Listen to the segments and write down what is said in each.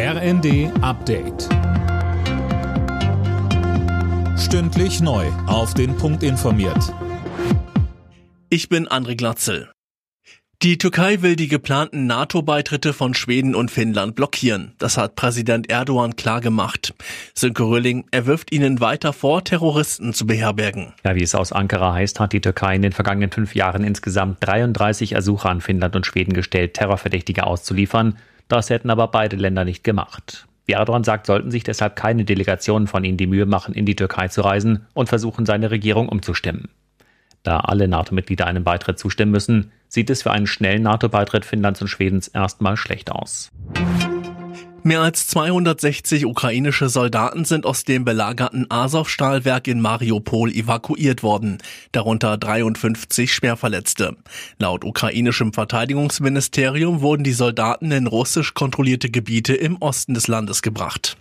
RND Update. Stündlich neu. Auf den Punkt informiert. Ich bin André Glatzel. Die Türkei will die geplanten NATO-Beitritte von Schweden und Finnland blockieren. Das hat Präsident Erdogan klargemacht. Sönke Röhling, er wirft ihnen weiter vor, Terroristen zu beherbergen. Ja, wie es aus Ankara heißt, hat die Türkei in den vergangenen fünf Jahren insgesamt 33 Ersuche an Finnland und Schweden gestellt, Terrorverdächtige auszuliefern. Das hätten aber beide Länder nicht gemacht. Wie Erdogan sagt, sollten sich deshalb keine Delegationen von ihnen die Mühe machen, in die Türkei zu reisen und versuchen, seine Regierung umzustimmen. Da alle NATO-Mitglieder einem Beitritt zustimmen müssen, sieht es für einen schnellen NATO-Beitritt Finnlands und Schwedens erstmal schlecht aus. Mehr als 260 ukrainische Soldaten sind aus dem belagerten Azov-Stahlwerk in Mariupol evakuiert worden, darunter 53 Schwerverletzte. Laut ukrainischem Verteidigungsministerium wurden die Soldaten in russisch kontrollierte Gebiete im Osten des Landes gebracht.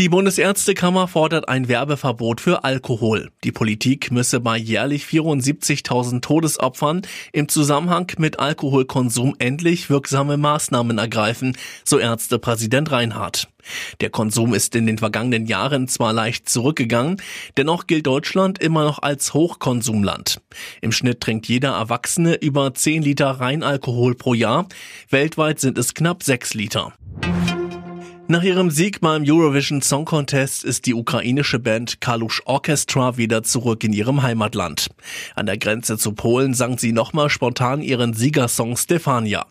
Die Bundesärztekammer fordert ein Werbeverbot für Alkohol. Die Politik müsse bei jährlich 74.000 Todesopfern im Zusammenhang mit Alkoholkonsum endlich wirksame Maßnahmen ergreifen, so Ärztepräsident Reinhardt. Der Konsum ist in den vergangenen Jahren zwar leicht zurückgegangen, dennoch gilt Deutschland immer noch als Hochkonsumland. Im Schnitt trinkt jeder Erwachsene über 10 Liter Reinalkohol pro Jahr. Weltweit sind es knapp 6 Liter. Nach ihrem Sieg beim Eurovision Song Contest ist die ukrainische Band Kalush Orchestra wieder zurück in ihrem Heimatland. An der Grenze zu Polen sang sie nochmal spontan ihren Siegersong Stefania.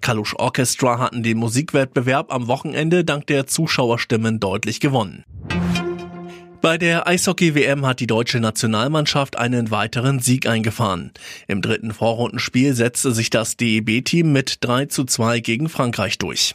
Kalush Orchestra hatten den Musikwettbewerb am Wochenende dank der Zuschauerstimmen deutlich gewonnen. Bei der Eishockey-WM hat die deutsche Nationalmannschaft einen weiteren Sieg eingefahren. Im dritten Vorrundenspiel setzte sich das DEB-Team mit 3 zu 2 gegen Frankreich durch.